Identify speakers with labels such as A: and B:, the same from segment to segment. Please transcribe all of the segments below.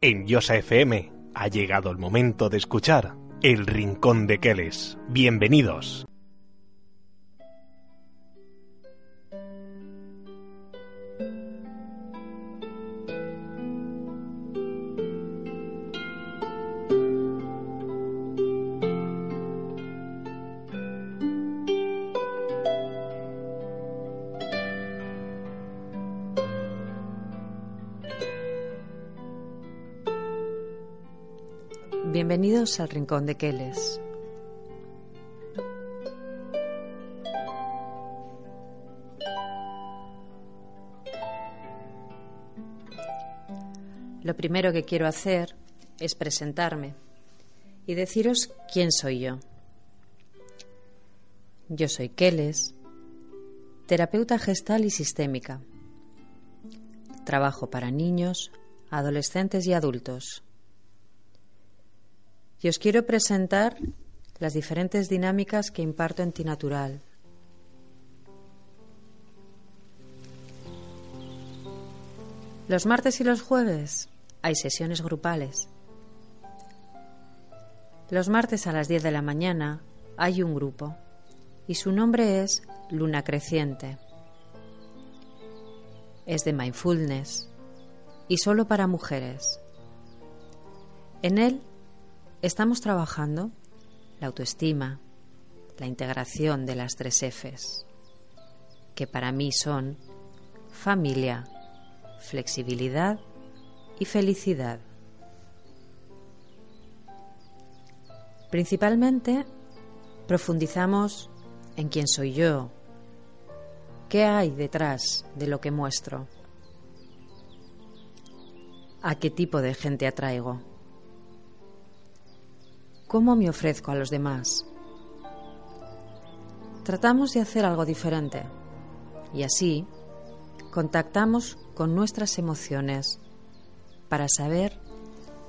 A: En Yosa FM ha llegado el momento de escuchar El Rincón de Keles. Bienvenidos.
B: Bienvenidos al Rincón de Keles. Lo primero que quiero hacer es presentarme y deciros quién soy yo. Yo soy Keles, terapeuta gestal y sistémica. Trabajo para niños, adolescentes y adultos y os quiero presentar las diferentes dinámicas que imparto en Tinatural. Los martes y los jueves hay sesiones grupales. Los martes a las 10 de la mañana hay un grupo y su nombre es Luna Creciente. Es de mindfulness y solo para mujeres. En él Estamos trabajando la autoestima, la integración de las tres Fs, que para mí son familia, flexibilidad y felicidad. Principalmente profundizamos en quién soy yo, qué hay detrás de lo que muestro, a qué tipo de gente atraigo. ¿Cómo me ofrezco a los demás? Tratamos de hacer algo diferente y así contactamos con nuestras emociones para saber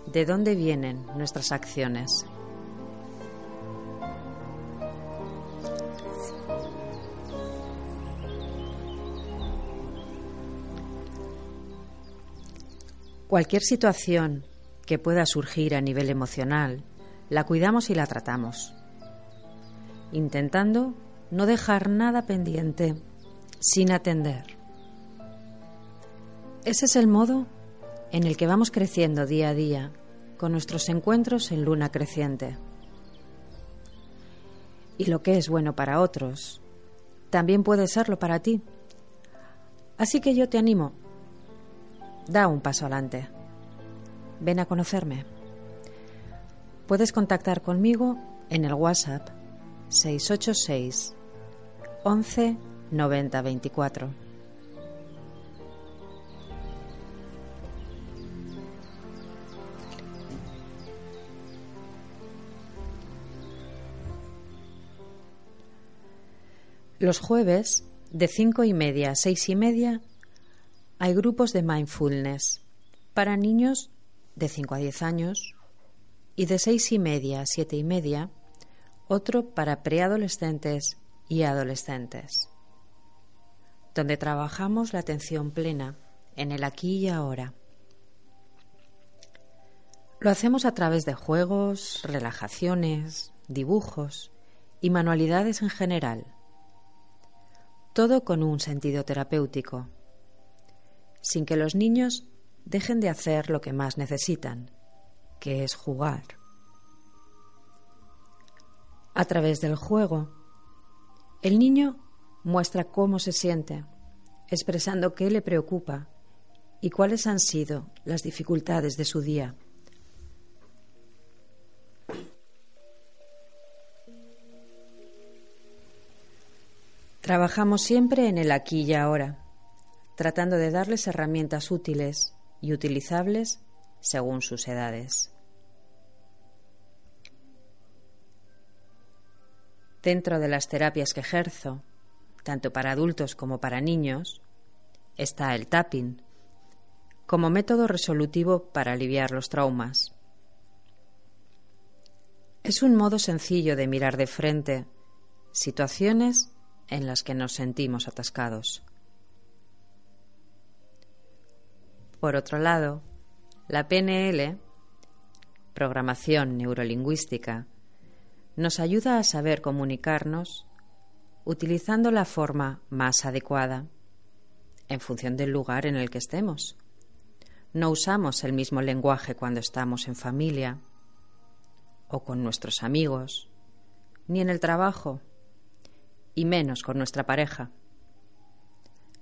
B: de dónde vienen nuestras acciones. Cualquier situación que pueda surgir a nivel emocional la cuidamos y la tratamos, intentando no dejar nada pendiente sin atender. Ese es el modo en el que vamos creciendo día a día con nuestros encuentros en luna creciente. Y lo que es bueno para otros, también puede serlo para ti. Así que yo te animo, da un paso adelante. Ven a conocerme. Puedes contactar conmigo en el WhatsApp 686 11 90 24. Los jueves, de cinco y media a seis y media, hay grupos de mindfulness para niños de 5 a 10 años y de seis y media a siete y media otro para preadolescentes y adolescentes, donde trabajamos la atención plena en el aquí y ahora. Lo hacemos a través de juegos, relajaciones, dibujos y manualidades en general, todo con un sentido terapéutico, sin que los niños dejen de hacer lo que más necesitan, que es jugar. A través del juego, el niño muestra cómo se siente, expresando qué le preocupa y cuáles han sido las dificultades de su día. Trabajamos siempre en el aquí y ahora, tratando de darles herramientas útiles y utilizables según sus edades. Dentro de las terapias que ejerzo, tanto para adultos como para niños, está el tapping, como método resolutivo para aliviar los traumas. Es un modo sencillo de mirar de frente situaciones en las que nos sentimos atascados. Por otro lado, la PNL, programación neurolingüística, nos ayuda a saber comunicarnos utilizando la forma más adecuada en función del lugar en el que estemos. No usamos el mismo lenguaje cuando estamos en familia o con nuestros amigos, ni en el trabajo, y menos con nuestra pareja,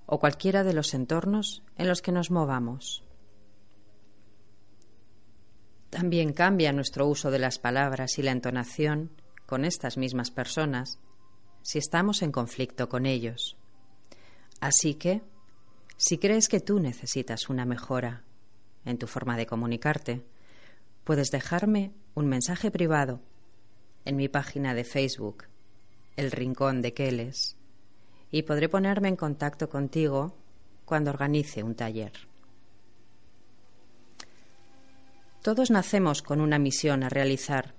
B: o cualquiera de los entornos en los que nos movamos. También cambia nuestro uso de las palabras y la entonación con estas mismas personas si estamos en conflicto con ellos. Así que, si crees que tú necesitas una mejora en tu forma de comunicarte, puedes dejarme un mensaje privado en mi página de Facebook, El Rincón de Keles, y podré ponerme en contacto contigo cuando organice un taller. Todos nacemos con una misión a realizar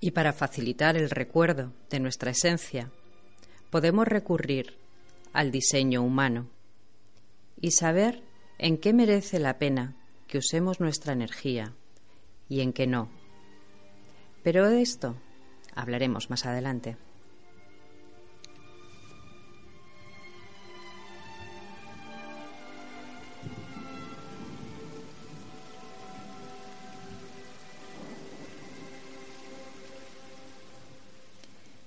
B: y para facilitar el recuerdo de nuestra esencia podemos recurrir al diseño humano y saber en qué merece la pena que usemos nuestra energía y en qué no. Pero de esto hablaremos más adelante.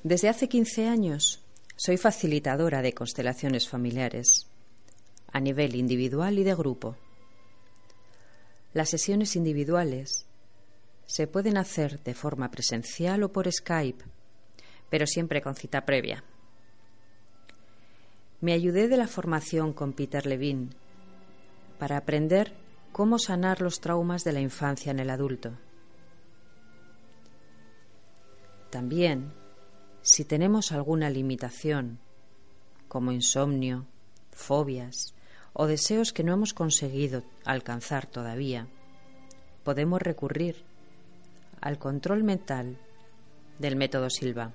B: Desde hace 15 años soy facilitadora de constelaciones familiares, a nivel individual y de grupo. Las sesiones individuales se pueden hacer de forma presencial o por Skype, pero siempre con cita previa. Me ayudé de la formación con Peter Levine para aprender cómo sanar los traumas de la infancia en el adulto. También si tenemos alguna limitación, como insomnio, fobias o deseos que no hemos conseguido alcanzar todavía, podemos recurrir al control mental del método Silva.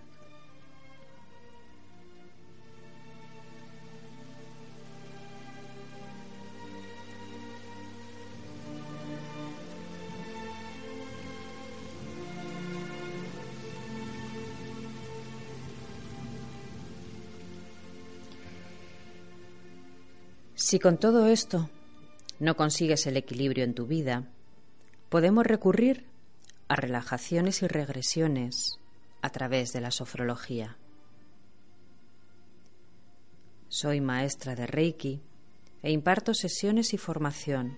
B: Si con todo esto no consigues el equilibrio en tu vida, podemos recurrir a relajaciones y regresiones a través de la sofrología. Soy maestra de Reiki e imparto sesiones y formación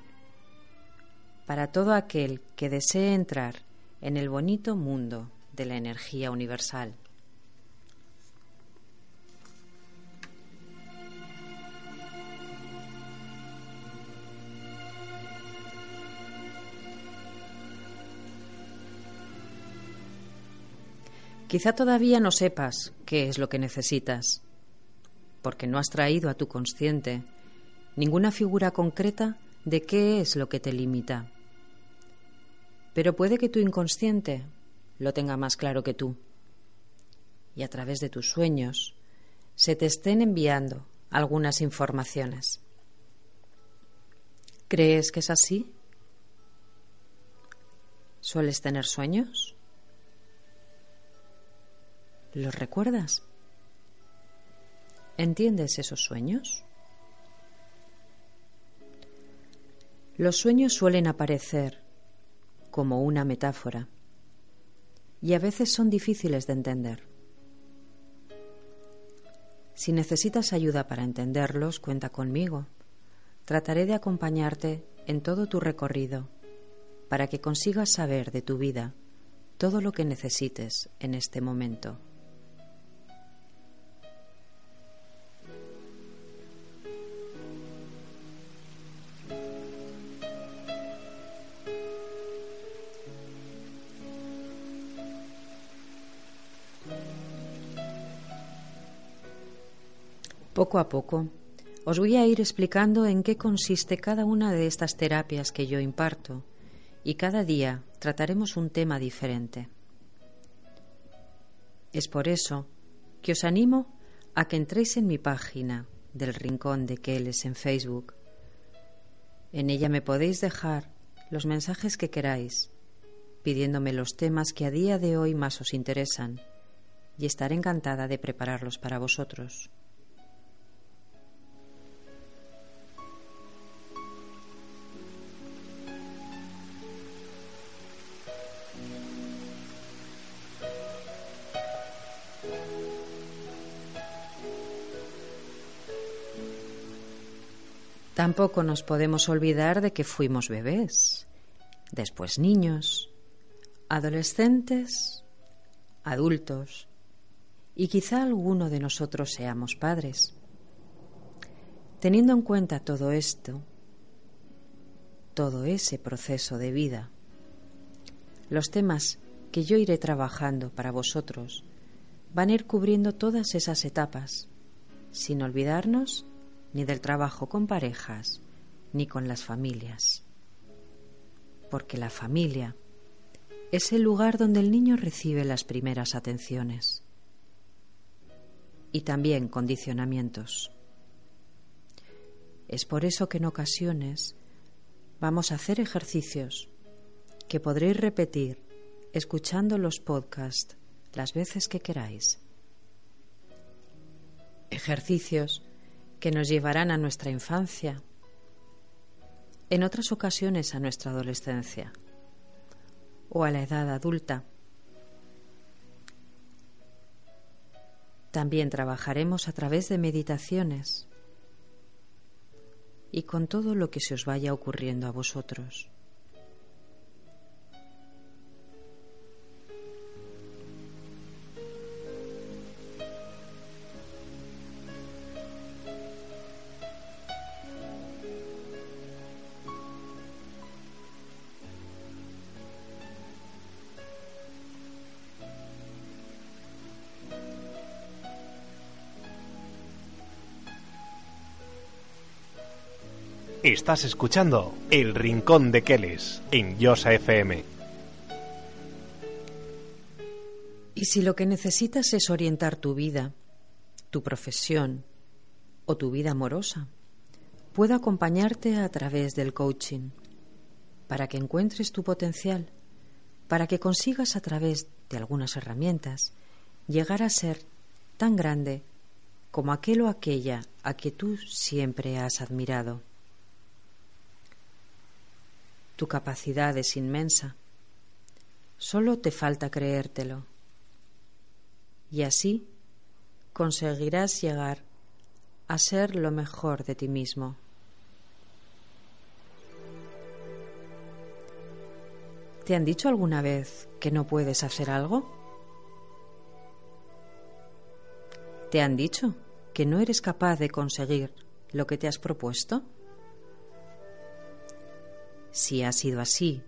B: para todo aquel que desee entrar en el bonito mundo de la energía universal. Quizá todavía no sepas qué es lo que necesitas, porque no has traído a tu consciente ninguna figura concreta de qué es lo que te limita. Pero puede que tu inconsciente lo tenga más claro que tú, y a través de tus sueños se te estén enviando algunas informaciones. ¿Crees que es así? ¿Sueles tener sueños? ¿Los recuerdas? ¿Entiendes esos sueños? Los sueños suelen aparecer como una metáfora y a veces son difíciles de entender. Si necesitas ayuda para entenderlos, cuenta conmigo. Trataré de acompañarte en todo tu recorrido para que consigas saber de tu vida todo lo que necesites en este momento. Poco a poco, os voy a ir explicando en qué consiste cada una de estas terapias que yo imparto y cada día trataremos un tema diferente. Es por eso que os animo a que entréis en mi página del Rincón de Keles en Facebook. En ella me podéis dejar los mensajes que queráis, pidiéndome los temas que a día de hoy más os interesan, y estaré encantada de prepararlos para vosotros. Tampoco nos podemos olvidar de que fuimos bebés, después niños, adolescentes, adultos y quizá alguno de nosotros seamos padres. Teniendo en cuenta todo esto, todo ese proceso de vida, los temas que yo iré trabajando para vosotros van a ir cubriendo todas esas etapas, sin olvidarnos ni del trabajo con parejas, ni con las familias. Porque la familia es el lugar donde el niño recibe las primeras atenciones y también condicionamientos. Es por eso que en ocasiones vamos a hacer ejercicios que podréis repetir escuchando los podcasts las veces que queráis. Ejercicios que nos llevarán a nuestra infancia, en otras ocasiones a nuestra adolescencia o a la edad adulta. También trabajaremos a través de meditaciones y con todo lo que se os vaya ocurriendo a vosotros.
A: Estás escuchando El Rincón de Keles en Yosa FM.
B: Y si lo que necesitas es orientar tu vida, tu profesión o tu vida amorosa, puedo acompañarte a través del coaching para que encuentres tu potencial, para que consigas a través de algunas herramientas llegar a ser tan grande como aquel o aquella a que tú siempre has admirado. Tu capacidad es inmensa. Solo te falta creértelo. Y así conseguirás llegar a ser lo mejor de ti mismo. ¿Te han dicho alguna vez que no puedes hacer algo? ¿Te han dicho que no eres capaz de conseguir lo que te has propuesto? Si ha sido así,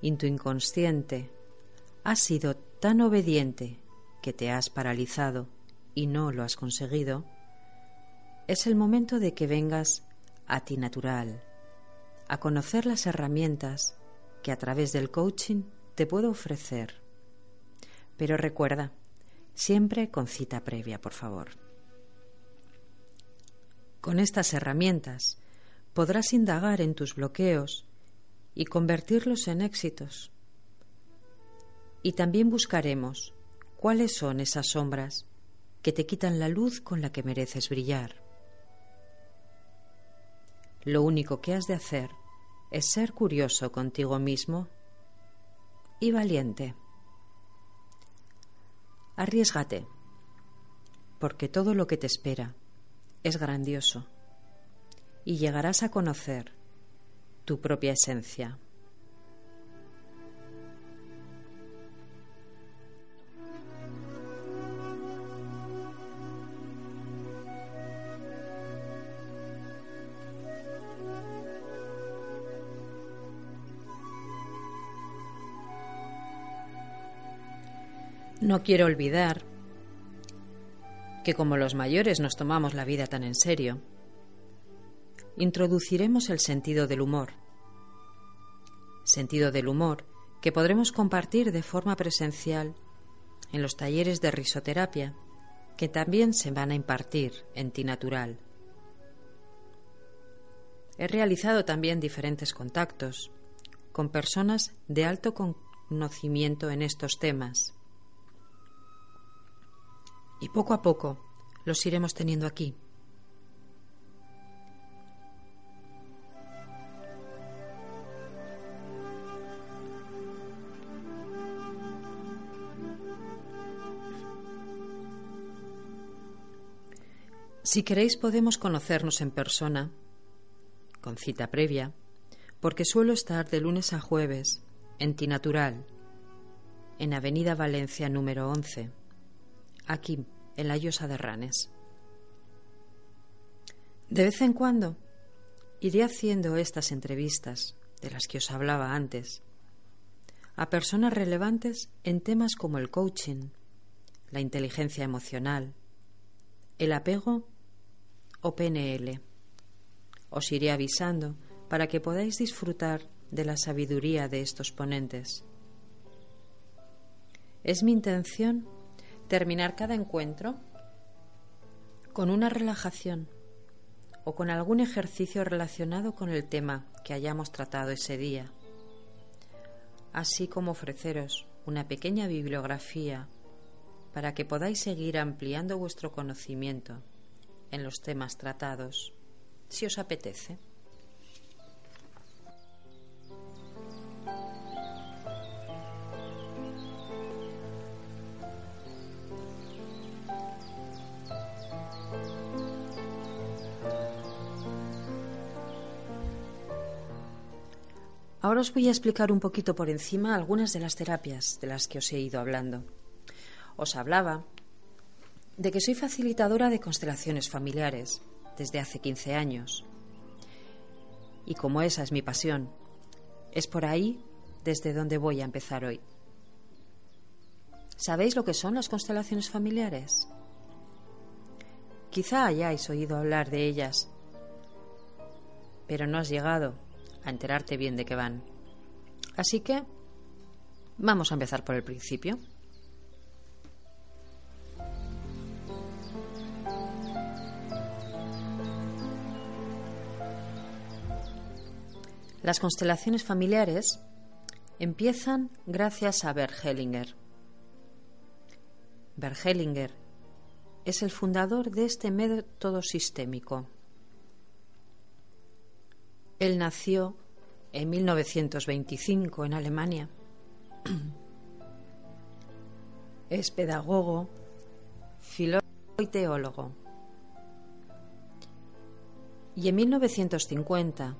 B: y tu inconsciente ha sido tan obediente que te has paralizado y no lo has conseguido, es el momento de que vengas a ti natural, a conocer las herramientas que a través del coaching te puedo ofrecer. Pero recuerda, siempre con cita previa, por favor. Con estas herramientas podrás indagar en tus bloqueos y convertirlos en éxitos. Y también buscaremos cuáles son esas sombras que te quitan la luz con la que mereces brillar. Lo único que has de hacer es ser curioso contigo mismo y valiente. Arriesgate, porque todo lo que te espera es grandioso y llegarás a conocer tu propia esencia. No quiero olvidar que como los mayores nos tomamos la vida tan en serio, introduciremos el sentido del humor. Sentido del humor que podremos compartir de forma presencial en los talleres de risoterapia que también se van a impartir en Ti Natural. He realizado también diferentes contactos con personas de alto conocimiento en estos temas. Y poco a poco los iremos teniendo aquí. Si queréis podemos conocernos en persona, con cita previa, porque suelo estar de lunes a jueves en Tinatural, en Avenida Valencia número 11, aquí en la Llosa de Ranes. De vez en cuando iré haciendo estas entrevistas de las que os hablaba antes a personas relevantes en temas como el coaching, la inteligencia emocional, el apego o PNL. Os iré avisando para que podáis disfrutar de la sabiduría de estos ponentes. Es mi intención terminar cada encuentro con una relajación o con algún ejercicio relacionado con el tema que hayamos tratado ese día, así como ofreceros una pequeña bibliografía para que podáis seguir ampliando vuestro conocimiento en los temas tratados, si os apetece. Ahora os voy a explicar un poquito por encima algunas de las terapias de las que os he ido hablando. Os hablaba de que soy facilitadora de constelaciones familiares desde hace 15 años. Y como esa es mi pasión, es por ahí desde donde voy a empezar hoy. ¿Sabéis lo que son las constelaciones familiares? Quizá hayáis oído hablar de ellas, pero no has llegado a enterarte bien de qué van. Así que vamos a empezar por el principio. Las constelaciones familiares empiezan gracias a. Bert Hellinger es el fundador de este método sistémico. Él nació en 1925 en Alemania. Es pedagogo, filósofo y teólogo. Y en 1950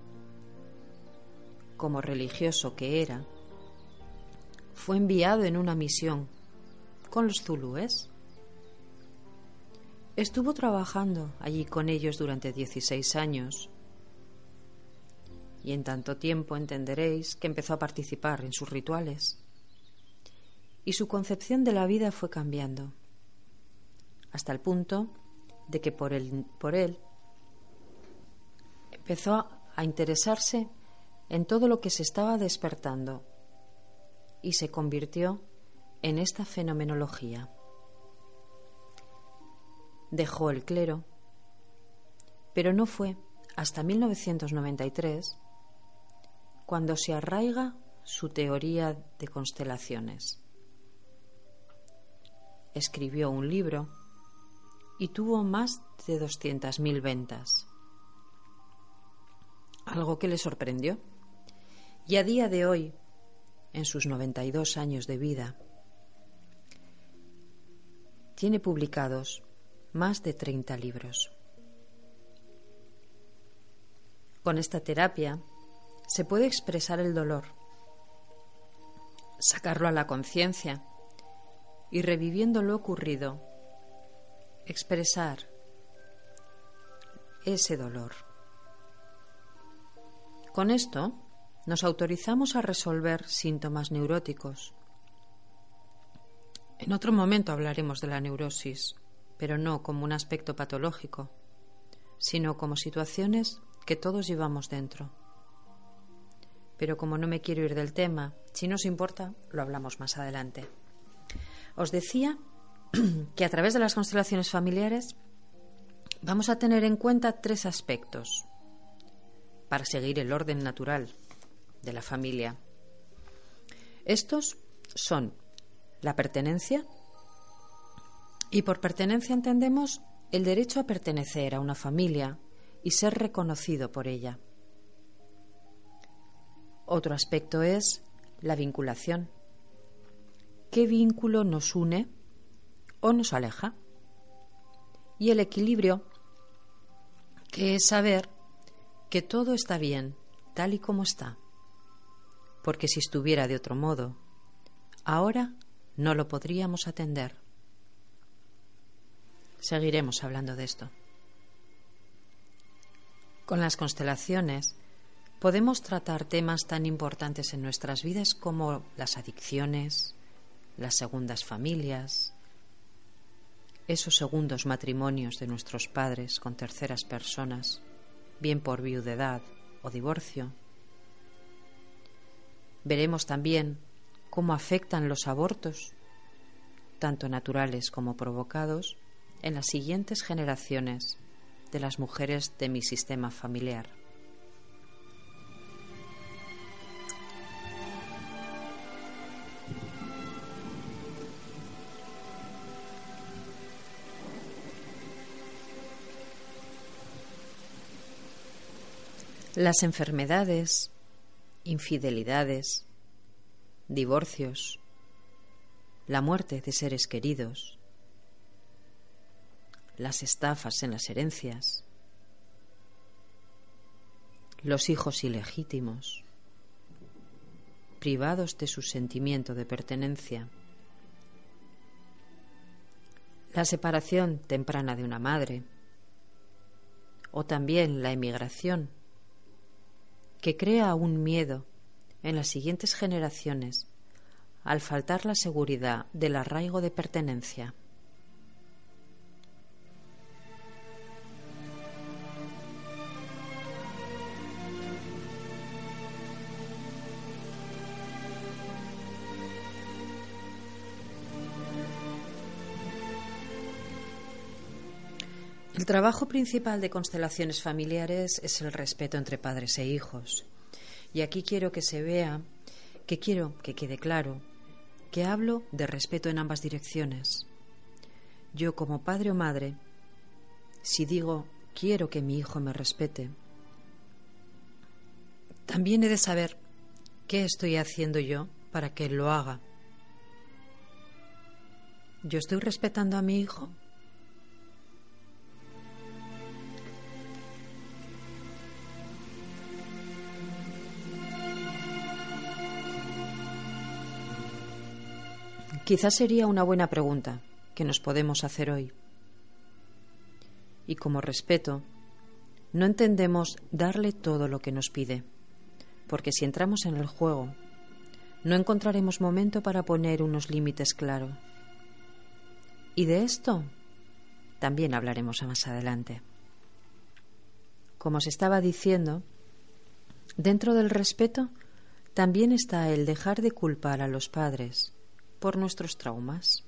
B: como religioso que era, fue enviado en una misión con los zulúes. Estuvo trabajando allí con ellos durante 16 años y en tanto tiempo entenderéis que empezó a participar en sus rituales y su concepción de la vida fue cambiando hasta el punto de que por él, por él empezó a interesarse en todo lo que se estaba despertando y se convirtió en esta fenomenología. Dejó el clero, pero no fue hasta 1993 cuando se arraiga su teoría de constelaciones. Escribió un libro y tuvo más de 200.000 ventas, algo que le sorprendió y a día de hoy, en sus 92 años de vida, tiene publicados más de 30 libros. Con esta terapia se puede expresar el dolor, sacarlo a la conciencia y reviviendo lo ocurrido, expresar ese dolor. Con esto nos autorizamos a resolver síntomas neuróticos. En otro momento hablaremos de la neurosis pero no como un aspecto patológico, sino como situaciones que todos llevamos dentro. Pero como no me quiero ir del tema, si nos importa, lo hablamos más adelante. Os decía que a través de las constelaciones familiares vamos a tener en cuenta tres aspectos para seguir el orden natural de la familia. Estos son la pertenencia, y por pertenencia entendemos el derecho a pertenecer a una familia y ser reconocido por ella. Otro aspecto es la vinculación. ¿Qué vínculo nos une o nos aleja? Y el equilibrio, que es saber que todo está bien tal y como está. Porque si estuviera de otro modo, ahora no lo podríamos atender. Seguiremos hablando de esto. Con las constelaciones podemos tratar temas tan importantes en nuestras vidas como las adicciones, las segundas familias, esos segundos matrimonios de nuestros padres con terceras personas, bien por viudedad o divorcio. Veremos también cómo afectan los abortos, tanto naturales como provocados, en las siguientes generaciones de las mujeres de mi sistema familiar. Las enfermedades, infidelidades, divorcios, la muerte de seres queridos, las estafas en las herencias, los hijos ilegítimos, privados de su sentimiento de pertenencia, la separación temprana de una madre, o también la emigración, que crea un miedo en las siguientes generaciones al faltar la seguridad del arraigo de pertenencia. El trabajo principal de constelaciones familiares es el respeto entre padres e hijos. Y aquí quiero que se vea, que quiero que quede claro, que hablo de respeto en ambas direcciones. Yo como padre o madre, si digo quiero que mi hijo me respete, también he de saber qué estoy haciendo yo para que él lo haga. ¿Yo estoy respetando a mi hijo? Quizás sería una buena pregunta que nos podemos hacer hoy. Y como respeto, no entendemos darle todo lo que nos pide, porque si entramos en el juego, no encontraremos momento para poner unos límites claros. Y de esto también hablaremos más adelante. Como os estaba diciendo, dentro del respeto también está el dejar de culpar a los padres por nuestros traumas,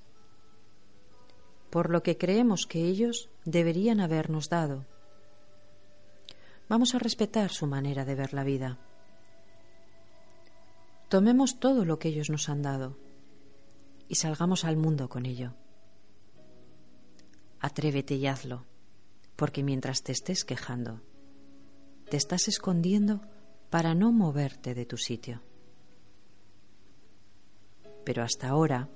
B: por lo que creemos que ellos deberían habernos dado. Vamos a respetar su manera de ver la vida. Tomemos todo lo que ellos nos han dado y salgamos al mundo con ello. Atrévete y hazlo, porque mientras te estés quejando, te estás escondiendo para no moverte de tu sitio pero hasta ahora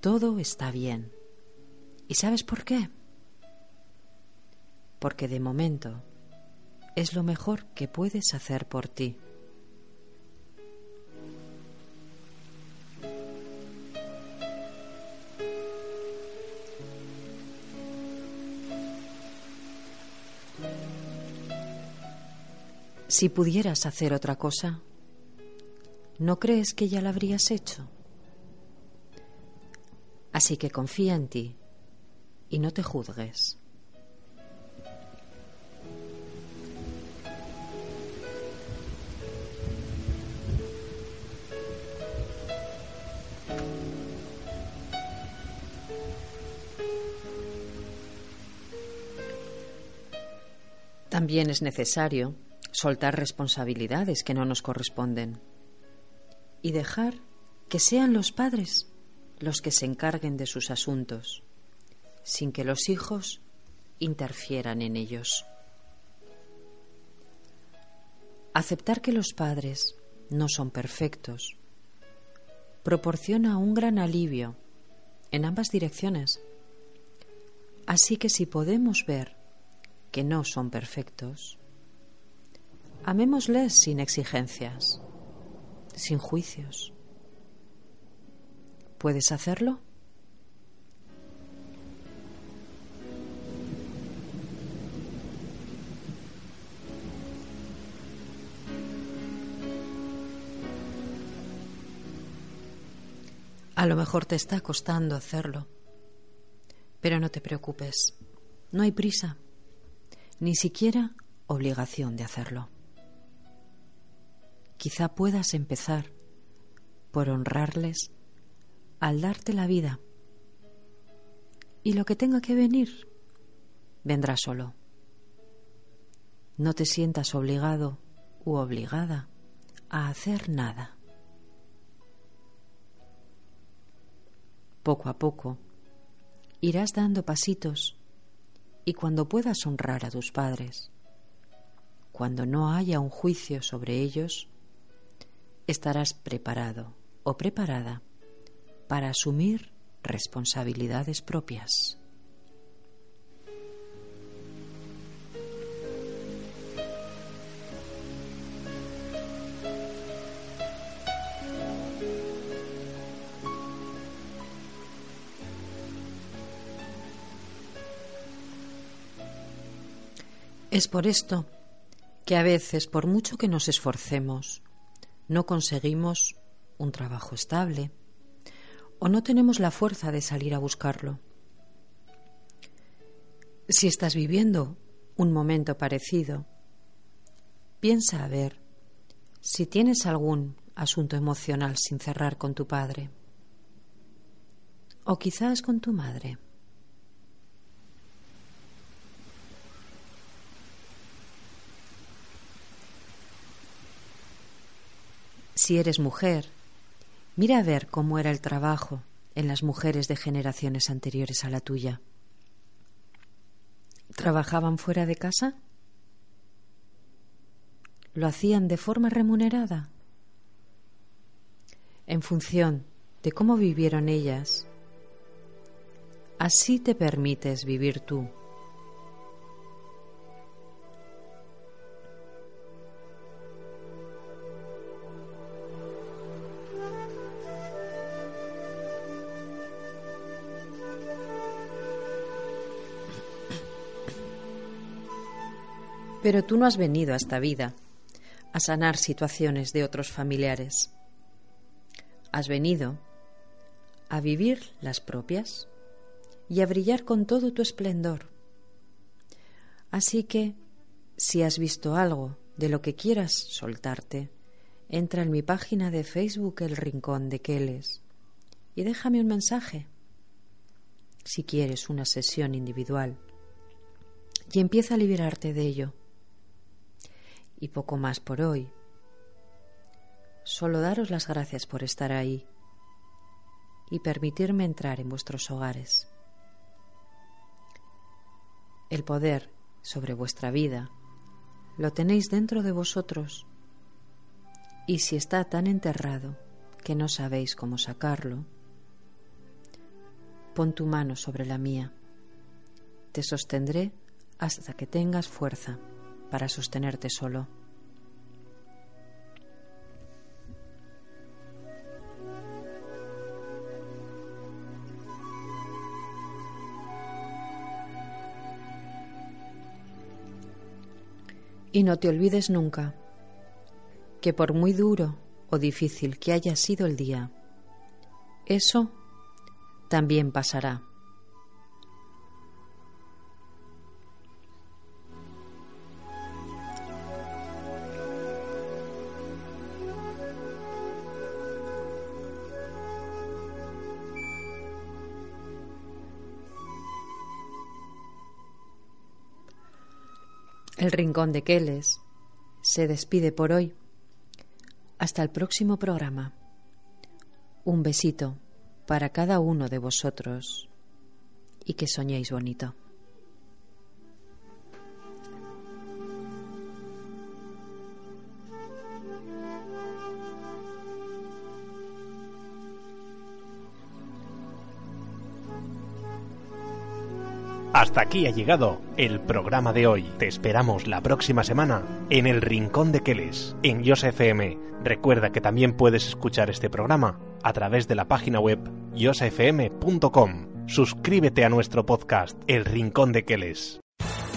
B: todo está bien. ¿Y sabes por qué? Porque de momento es lo mejor que puedes hacer por ti. Si pudieras hacer otra cosa, ¿no crees que ya la habrías hecho? Así que confía en ti y no te juzgues. También es necesario soltar responsabilidades que no nos corresponden y dejar que sean los padres los que se encarguen de sus asuntos, sin que los hijos interfieran en ellos. Aceptar que los padres no son perfectos proporciona un gran alivio en ambas direcciones. Así que si podemos ver que no son perfectos, amémosles sin exigencias, sin juicios. ¿Puedes hacerlo? A lo mejor te está costando hacerlo, pero no te preocupes, no hay prisa, ni siquiera obligación de hacerlo. Quizá puedas empezar por honrarles al darte la vida. Y lo que tenga que venir, vendrá solo. No te sientas obligado u obligada a hacer nada. Poco a poco irás dando pasitos y cuando puedas honrar a tus padres, cuando no haya un juicio sobre ellos, estarás preparado o preparada para asumir responsabilidades propias. Es por esto que a veces, por mucho que nos esforcemos, no conseguimos un trabajo estable, o no tenemos la fuerza de salir a buscarlo. Si estás viviendo un momento parecido, piensa a ver si tienes algún asunto emocional sin cerrar con tu padre o quizás con tu madre. Si eres mujer Mira a ver cómo era el trabajo en las mujeres de generaciones anteriores a la tuya. ¿Trabajaban fuera de casa? ¿Lo hacían de forma remunerada? En función de cómo vivieron ellas, así te permites vivir tú. Pero tú no has venido a esta vida a sanar situaciones de otros familiares. Has venido a vivir las propias y a brillar con todo tu esplendor. Así que, si has visto algo de lo que quieras soltarte, entra en mi página de Facebook El Rincón de Keles y déjame un mensaje. Si quieres una sesión individual y empieza a liberarte de ello y poco más por hoy. Solo daros las gracias por estar ahí y permitirme entrar en vuestros hogares. El poder sobre vuestra vida lo tenéis dentro de vosotros y si está tan enterrado que no sabéis cómo sacarlo, pon tu mano sobre la mía. Te sostendré hasta que tengas fuerza para sostenerte solo. Y no te olvides nunca que por muy duro o difícil que haya sido el día, eso también pasará. El Rincón de Keles se despide por hoy. Hasta el próximo programa. Un besito para cada uno de vosotros y que soñéis bonito.
A: Hasta aquí ha llegado el programa de hoy. Te esperamos la próxima semana en el Rincón de Keles, en FM. Recuerda que también puedes escuchar este programa a través de la página web yosafm.com. Suscríbete a nuestro podcast, El Rincón de Keles.